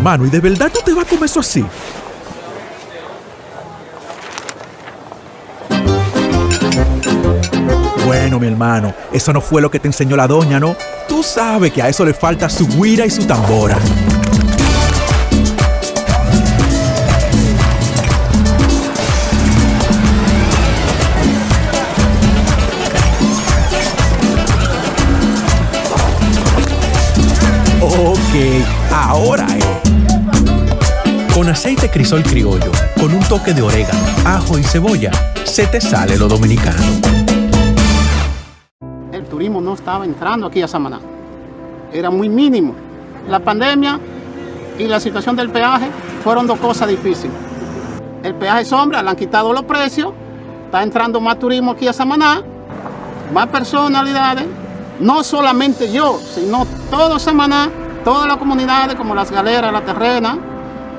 hermano, ¿y de verdad tú te vas a comer eso así? Bueno, mi hermano, eso no fue lo que te enseñó la doña, ¿no? Tú sabes que a eso le falta su guira y su tambora. Ok, ahora es. Aceite crisol criollo, con un toque de orégano, ajo y cebolla, se te sale lo dominicano. El turismo no estaba entrando aquí a Samaná. Era muy mínimo. La pandemia y la situación del peaje fueron dos cosas difíciles. El peaje sombra, le han quitado los precios, está entrando más turismo aquí a Samaná, más personalidades, no solamente yo, sino todo Samaná, todas las comunidades como las galeras, la terrena,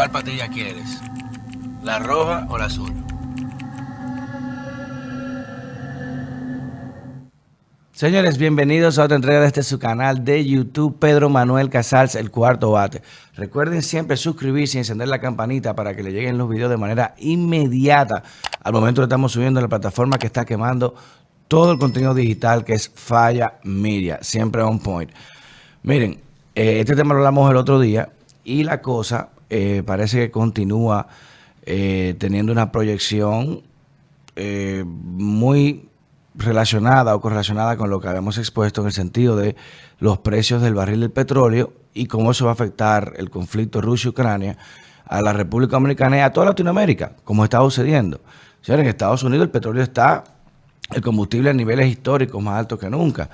¿Cuál patilla quieres? ¿La roja o la azul? Señores, bienvenidos a otra entrega de este su canal de YouTube, Pedro Manuel Casals, el cuarto bate. Recuerden siempre suscribirse y encender la campanita para que le lleguen los videos de manera inmediata. Al momento que estamos subiendo a la plataforma que está quemando todo el contenido digital que es Falla Media, siempre on point. Miren, eh, este tema lo hablamos el otro día y la cosa eh, parece que continúa eh, teniendo una proyección eh, muy relacionada o correlacionada con lo que habíamos expuesto en el sentido de los precios del barril del petróleo y cómo eso va a afectar el conflicto Rusia-Ucrania a la República Dominicana y a toda Latinoamérica, como está sucediendo. En Estados Unidos el petróleo está, el combustible a niveles históricos más altos que nunca.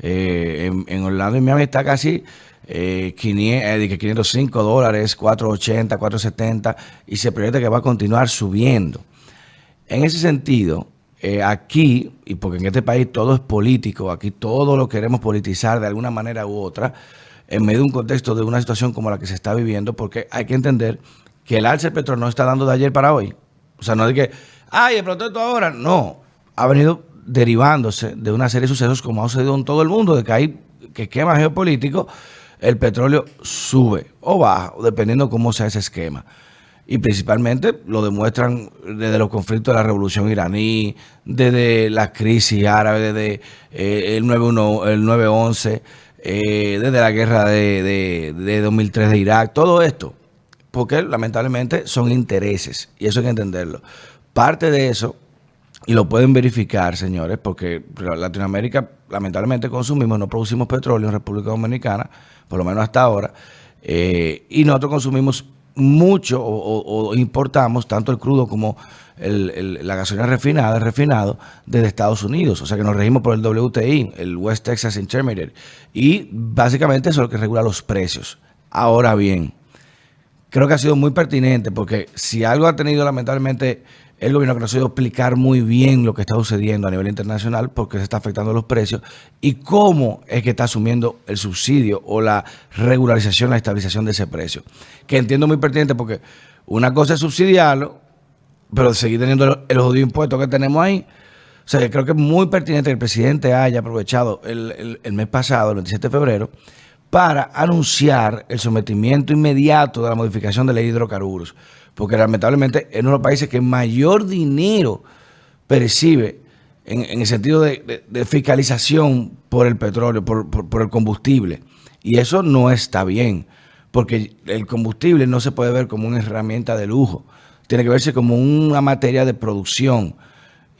Eh, en, en, Orlando y Miami está casi eh, 500, eh, 505 dólares, 480, 470 y se proyecta que va a continuar subiendo. En ese sentido, eh, aquí, y porque en este país todo es político, aquí todo lo queremos politizar de alguna manera u otra, en medio de un contexto de una situación como la que se está viviendo, porque hay que entender que el alza del petróleo no está dando de ayer para hoy. O sea, no es que, ay, el protesto ahora. No, ha venido derivándose de una serie de sucesos como ha sucedido en todo el mundo, de que hay que esquema geopolítico, el petróleo sube o baja, dependiendo cómo sea ese esquema y principalmente lo demuestran desde los conflictos de la revolución iraní, desde la crisis árabe, desde eh, el 9-1, el 9-11, eh, desde la guerra de, de, de, 2003 de Irak, todo esto, porque lamentablemente son intereses y eso hay que entenderlo. Parte de eso, y lo pueden verificar, señores, porque Latinoamérica lamentablemente consumimos, no producimos petróleo en República Dominicana, por lo menos hasta ahora, eh, y nosotros consumimos mucho o, importamos tanto el crudo como la gasolina refinada, refinado, desde Estados Unidos. O sea que nos regimos por el WTI, el West Texas Intermediate. Y básicamente eso es lo que regula los precios. Ahora bien, creo que ha sido muy pertinente porque si algo ha tenido lamentablemente el gobierno que no ha sabido explicar muy bien lo que está sucediendo a nivel internacional, porque se está afectando los precios y cómo es que está asumiendo el subsidio o la regularización, la estabilización de ese precio. Que entiendo muy pertinente porque una cosa es subsidiarlo, pero seguir teniendo el, jodido impuesto que tenemos ahí. O sea, que creo que es muy pertinente que el presidente haya aprovechado el mes pasado, el 27 de febrero, para anunciar el sometimiento inmediato de la modificación de la ley de hidrocarburos porque lamentablemente es uno de los países que mayor dinero percibe en, el sentido de, fiscalización por el petróleo, por, el combustible. Y eso no está bien, porque el combustible no se puede ver como una herramienta de lujo, tiene que verse como una materia de producción.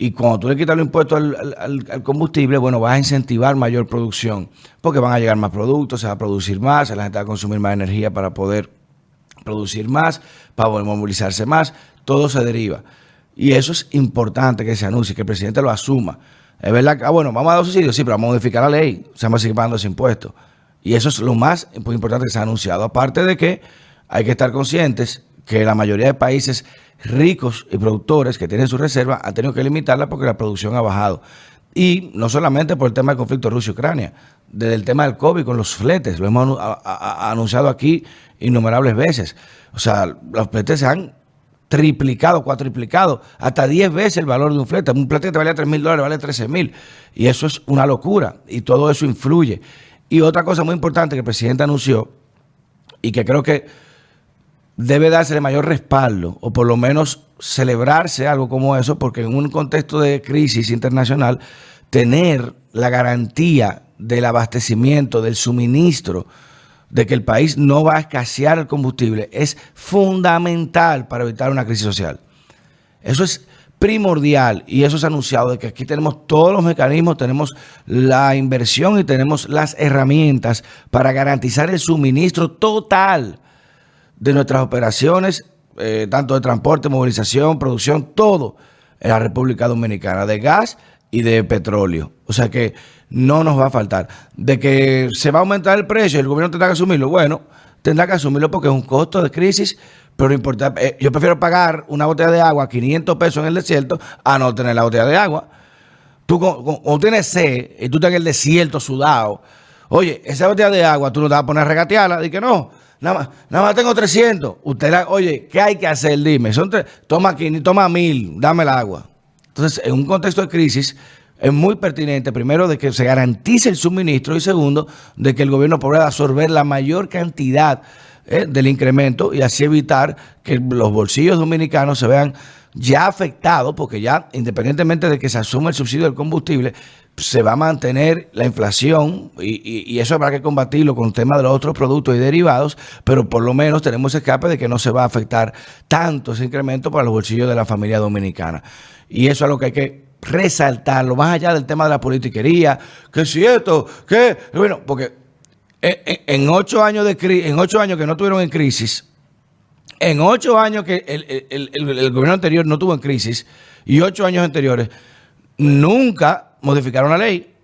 Y cuando tú le quitas los impuestos al, al, combustible, bueno, vas a incentivar mayor producción, porque van a llegar más productos, se va a producir más, la gente va a consumir más energía para poder producir más, para poder movilizarse más, todo se deriva. Y eso es importante que se anuncie, que el presidente lo asuma. Es verdad que, ah, bueno, vamos a dar subsidios, sí, pero vamos a modificar la ley, se va a seguir pagando ese impuesto. Y eso es lo más importante que se ha anunciado. Aparte de que hay que estar conscientes que la mayoría de países ricos y productores que tienen su reserva han tenido que limitarla porque la producción ha bajado. Y no solamente por el tema del conflicto Rusia-Ucrania, desde el tema del COVID con los fletes, lo hemos anunciado aquí innumerables veces. O sea, los fletes se han triplicado, cuatriplicado, hasta 10 veces el valor de un flete. Un flete que te valía 3 mil dólares vale 13 mil. Y eso es una locura. Y todo eso influye. Y otra cosa muy importante que el presidente anunció y que creo que debe dársele mayor respaldo, o por lo menos celebrarse algo como eso, porque en un contexto de crisis internacional, tener la garantía del abastecimiento, del suministro, de que el país no va a escasear el combustible, es fundamental para evitar una crisis social. Eso es primordial y eso es anunciado de que aquí tenemos todos los mecanismos, tenemos la inversión y tenemos las herramientas para garantizar el suministro total de nuestras operaciones, eh, tanto de transporte, movilización, producción, todo en la República Dominicana, de gas y de petróleo. O sea que no nos va a faltar. De que se va a aumentar el precio el gobierno tendrá que asumirlo, bueno, tendrá que asumirlo porque es un costo de crisis, pero importa, eh, yo prefiero pagar una botella de agua 500 pesos en el desierto a no tener la botella de agua. Tú cuando tienes sed y tú estás en el desierto sudado, oye, esa botella de agua tú no te vas a poner a regatearla, di que no. Nada más, nada más tengo 300. Usted, oye, ¿qué hay que hacer? Dime. Son toma aquí, toma mil, dame el agua. Entonces, en un contexto de crisis, es muy pertinente, primero, de que se garantice el suministro y segundo, de que el gobierno pueda absorber la mayor cantidad eh, del incremento y así evitar que los bolsillos dominicanos se vean ya afectados, porque ya, independientemente de que se asuma el subsidio del combustible, se va a mantener la inflación y, eso habrá que combatirlo con el tema de los otros productos y derivados, pero por lo menos tenemos escape de que no se va a afectar tanto ese incremento para los bolsillos de la familia dominicana. Y eso es lo que hay que resaltarlo, más allá del tema de la politiquería, que si esto, que, bueno, porque en, ocho años de en ocho años que no tuvieron en crisis, en ocho años que el, gobierno anterior no tuvo en crisis y ocho años anteriores, nunca modificaron la ley.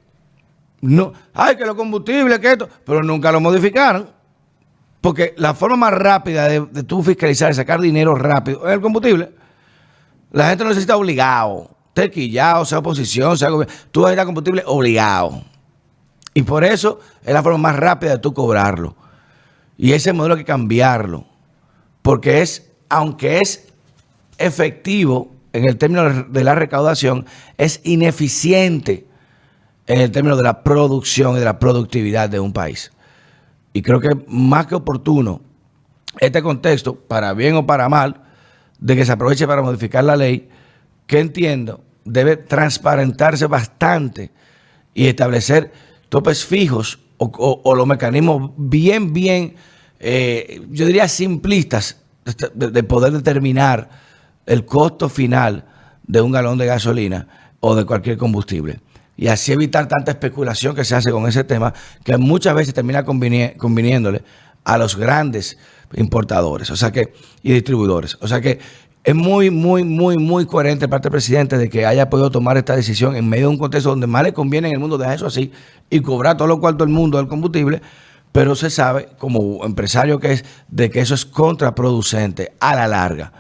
No, ay, que los combustibles, que esto, pero nunca lo modificaron. Porque la forma más rápida de, tú fiscalizar y sacar dinero rápido es el combustible. La gente no necesita obligado, tequillado, sea oposición, sea gobierno. Tú vas a ir a combustible obligado. Y por eso es la forma más rápida de tú cobrarlo. Y ese modelo hay que cambiarlo. Porque es, aunque es efectivo en el término de la recaudación, es ineficiente en el término de la producción y de la productividad de un país. Y creo que más que oportuno este contexto, para bien o para mal, de que se aproveche para modificar la ley, que entiendo debe transparentarse bastante y establecer topes fijos o, los mecanismos bien, bien, eh, yo diría simplistas de, poder determinar el costo final de un galón de gasolina o de cualquier combustible. Y así evitar tanta especulación que se hace con ese tema, que muchas veces termina conviniéndole a los grandes importadores o sea que, y distribuidores. O sea que es muy, muy, muy, muy coherente parte del presidente de que haya podido tomar esta decisión en medio de un contexto donde más le conviene en el mundo dejar eso así y cobrar todo lo cual todo el mundo del combustible, pero se sabe, como empresario que es, de que eso es contraproducente a la larga.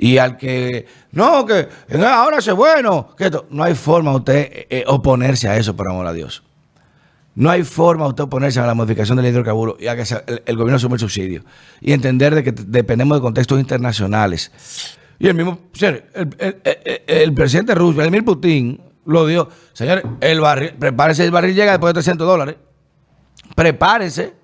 Y al que, no, que ahora es bueno, que esto, no hay forma usted eh, eh, oponerse a eso, por amor a Dios. No hay forma usted oponerse a la modificación del hidrocarburo y a que el, gobierno asume el subsidio. Y entender de que dependemos de contextos internacionales. Y el mismo, el, presidente ruso, Vladimir Putin, lo dio. Señores, el barril, prepárese, el barril llega después de 300 dólares. Prepárese.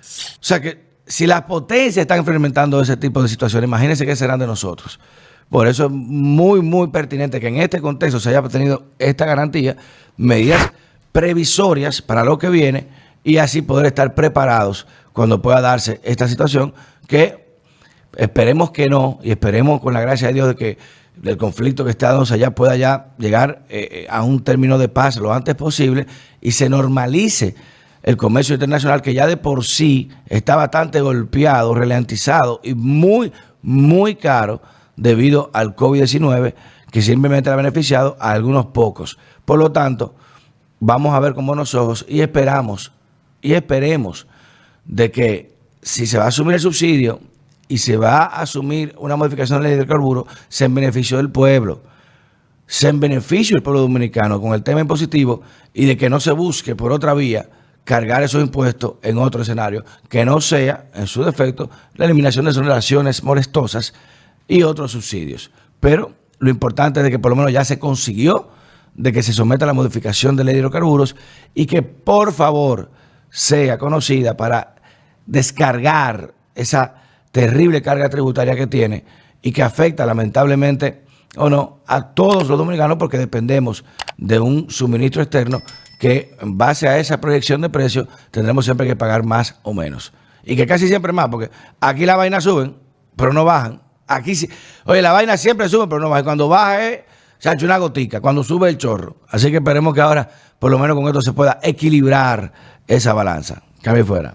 O sea que si las potencias están experimentando ese tipo de situaciones, imagínense qué serán de nosotros. Por eso es muy, muy pertinente que en este contexto se haya tenido esta garantía, medidas previsorias para lo que viene y así poder estar preparados cuando pueda darse esta situación que Esperemos que no, y esperemos con la gracia de Dios de que el conflicto que está dándose allá pueda ya llegar eh, eh, a un término de paz lo antes posible y se normalice el comercio internacional que ya de por sí está bastante golpeado, ralentizado y muy, muy caro debido al COVID-19 que simplemente ha beneficiado a algunos pocos. Por lo tanto, vamos a ver con buenos ojos y esperamos, y esperemos de que si se va a asumir el subsidio, y se va a asumir una modificación de la ley de hidrocarburos, se en beneficio del pueblo, se en beneficio del pueblo dominicano con el tema impositivo y de que no se busque por otra vía cargar esos impuestos en otro escenario, que no sea, en su defecto, la eliminación de relaciones molestosas y otros subsidios. Pero lo importante es que por lo menos ya se consiguió de que se someta a la modificación de ley de hidrocarburos y que por favor sea conocida para descargar esa terrible carga tributaria que tiene y que afecta lamentablemente o no a todos los dominicanos porque dependemos de un suministro externo que en base a esa proyección de precios tendremos siempre que pagar más o menos. Y que casi siempre más, porque aquí la vaina suben, pero no bajan. Aquí sí. Oye, la vaina siempre sube, pero no baja. Cuando baja es, se ha hecho una gotica, cuando sube el chorro. Así que esperemos que ahora, por lo menos con esto, se pueda equilibrar esa balanza. Cambio fuera.